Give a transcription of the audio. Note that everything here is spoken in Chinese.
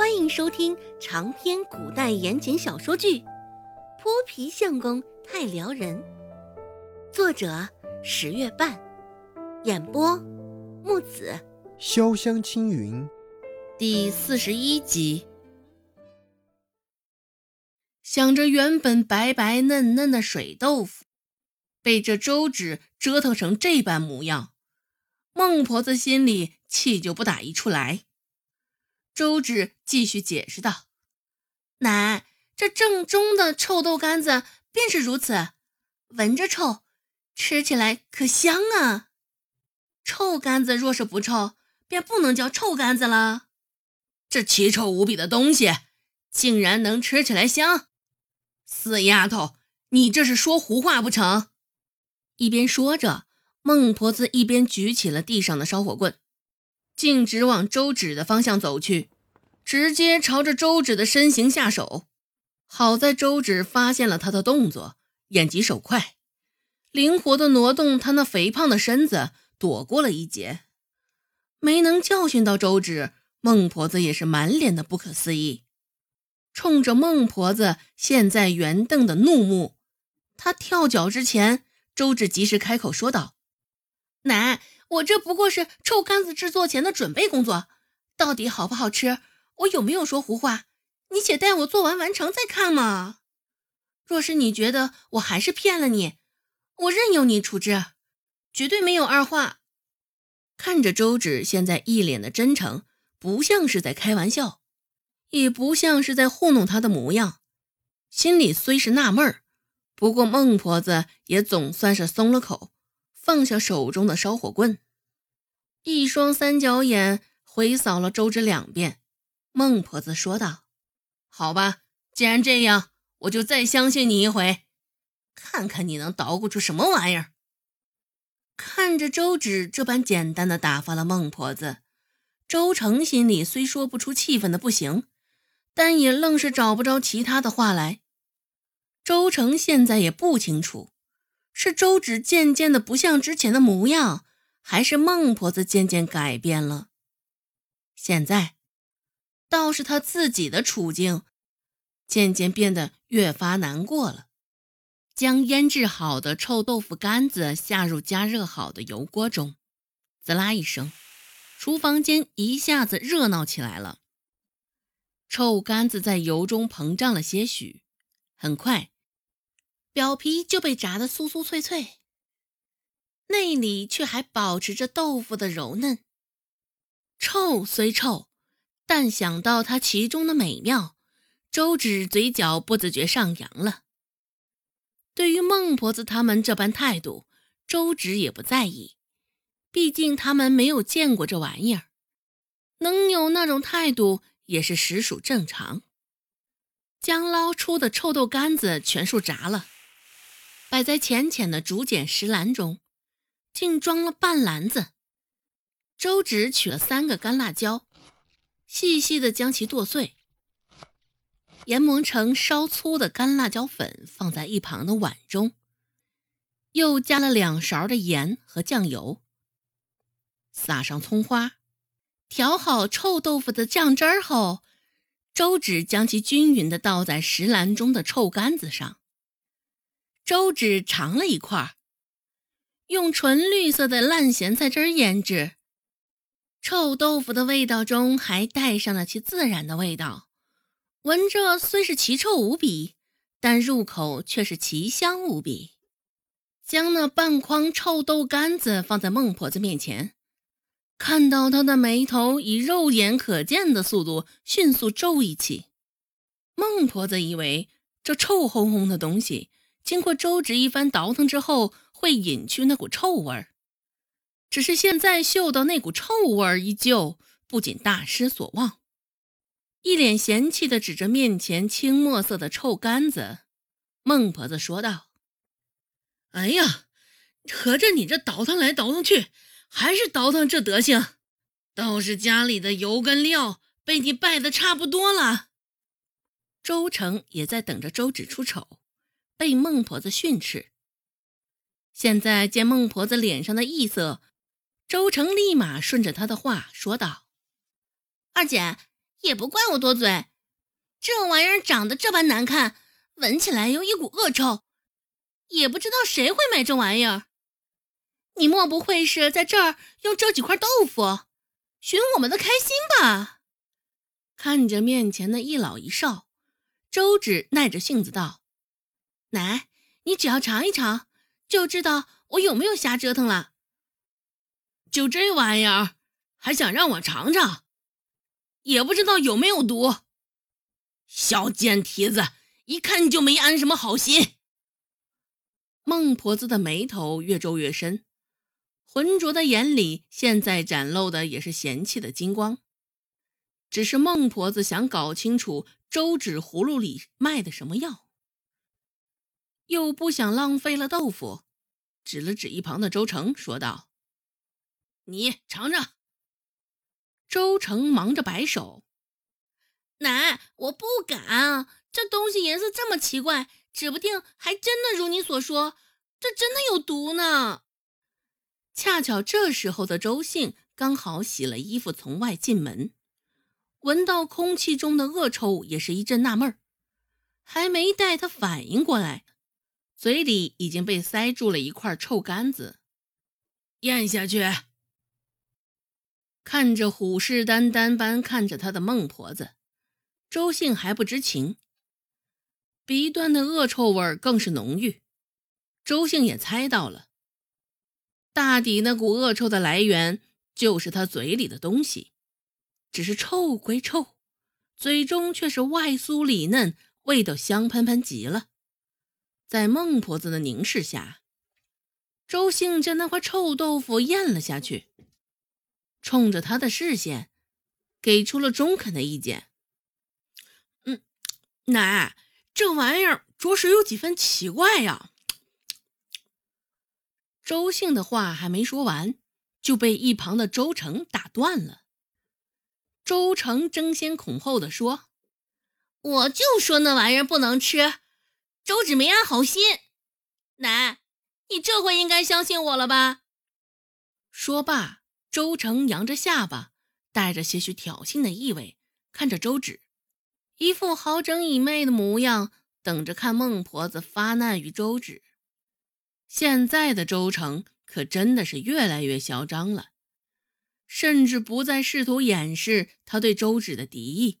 欢迎收听长篇古代言情小说剧《泼皮相公太撩人》，作者十月半，演播木子潇湘青云，第四十一集。想着原本白白嫩嫩的水豆腐，被这周芷折腾成这般模样，孟婆子心里气就不打一处来。周芷继续解释道：“奶，这正宗的臭豆干子便是如此，闻着臭，吃起来可香啊！臭干子若是不臭，便不能叫臭干子了。这奇臭无比的东西，竟然能吃起来香！死丫头，你这是说胡话不成？”一边说着，孟婆子一边举起了地上的烧火棍。径直往周芷的方向走去，直接朝着周芷的身形下手。好在周芷发现了他的动作，眼疾手快，灵活的挪动他那肥胖的身子，躲过了一劫。没能教训到周芷，孟婆子也是满脸的不可思议，冲着孟婆子现在圆瞪的怒目，他跳脚之前，周芷及时开口说道：“奶。”我这不过是臭干子制作前的准备工作，到底好不好吃？我有没有说胡话？你且待我做完完成再看嘛。若是你觉得我还是骗了你，我任由你处置，绝对没有二话。看着周芷现在一脸的真诚，不像是在开玩笑，也不像是在糊弄他的模样，心里虽是纳闷儿，不过孟婆子也总算是松了口。放下手中的烧火棍，一双三角眼回扫了周芷两遍。孟婆子说道：“好吧，既然这样，我就再相信你一回，看看你能捣鼓出什么玩意儿。”看着周芷这般简单的打发了孟婆子，周成心里虽说不出气愤的不行，但也愣是找不着其他的话来。周成现在也不清楚。是周芷渐渐的不像之前的模样，还是孟婆子渐渐改变了？现在倒是他自己的处境渐渐变得越发难过了。将腌制好的臭豆腐干子下入加热好的油锅中，滋啦一声，厨房间一下子热闹起来了。臭干子在油中膨胀了些许，很快。表皮就被炸得酥酥脆脆，内里却还保持着豆腐的柔嫩。臭虽臭，但想到它其中的美妙，周芷嘴角不自觉上扬了。对于孟婆子他们这般态度，周芷也不在意，毕竟他们没有见过这玩意儿，能有那种态度也是实属正常。将捞出的臭豆干子全数炸了。摆在浅浅的竹简石篮中，竟装了半篮子。周芷取了三个干辣椒，细细的将其剁碎，研磨成稍粗的干辣椒粉，放在一旁的碗中，又加了两勺的盐和酱油，撒上葱花，调好臭豆腐的酱汁儿后，周芷将其均匀的倒在石篮中的臭干子上。周芷尝了一块，用纯绿色的烂咸菜汁腌制，臭豆腐的味道中还带上了其自然的味道，闻着虽是奇臭无比，但入口却是奇香无比。将那半筐臭豆干子放在孟婆子面前，看到她的眉头以肉眼可见的速度迅速皱一起。孟婆子以为这臭烘烘的东西。经过周芷一番倒腾之后，会隐去那股臭味儿。只是现在嗅到那股臭味儿依旧，不仅大失所望，一脸嫌弃地指着面前青墨色的臭干子。孟婆子说道：“哎呀，合着你这倒腾来倒腾去，还是倒腾这德行，倒是家里的油跟料被你败得差不多了。”周成也在等着周芷出丑。被孟婆子训斥，现在见孟婆子脸上的异色，周成立马顺着她的话说道：“二姐，也不怪我多嘴。这玩意儿长得这般难看，闻起来有一股恶臭，也不知道谁会买这玩意儿。你莫不会是在这儿用这几块豆腐寻我们的开心吧？看着面前的一老一少，周芷耐着性子道：“奶，你只要尝一尝，就知道我有没有瞎折腾了。就这玩意儿，还想让我尝尝？也不知道有没有毒。”小贱蹄子，一看就没安什么好心。孟婆子的眉头越皱越深，浑浊的眼里现在展露的也是嫌弃的金光。只是孟婆子想搞清楚周芷葫芦里卖的什么药，又不想浪费了豆腐，指了指一旁的周成，说道：“你尝尝。”周成忙着摆手。奶，我不敢，这东西颜色这么奇怪，指不定还真的如你所说，这真的有毒呢。恰巧这时候的周信刚好洗了衣服从外进门，闻到空气中的恶臭，也是一阵纳闷儿，还没待他反应过来，嘴里已经被塞住了一块臭干子，咽下去。看着虎视眈眈般看着他的孟婆子。周信还不知情，鼻端的恶臭味更是浓郁。周信也猜到了，大抵那股恶臭的来源就是他嘴里的东西。只是臭归臭，嘴中却是外酥里嫩，味道香喷喷极了。在孟婆子的凝视下，周兴将那块臭豆腐咽了下去，冲着他的视线，给出了中肯的意见。嗯奶，这玩意儿着实有几分奇怪呀。周姓的话还没说完，就被一旁的周成打断了。周成争先恐后的说：“我就说那玩意儿不能吃，周芷没安好心。奶，你这回应该相信我了吧？”说罢，周成扬着下巴，带着些许挑衅的意味，看着周芷。一副好整以媚的模样，等着看孟婆子发难于周芷。现在的周成可真的是越来越嚣张了，甚至不再试图掩饰他对周芷的敌意。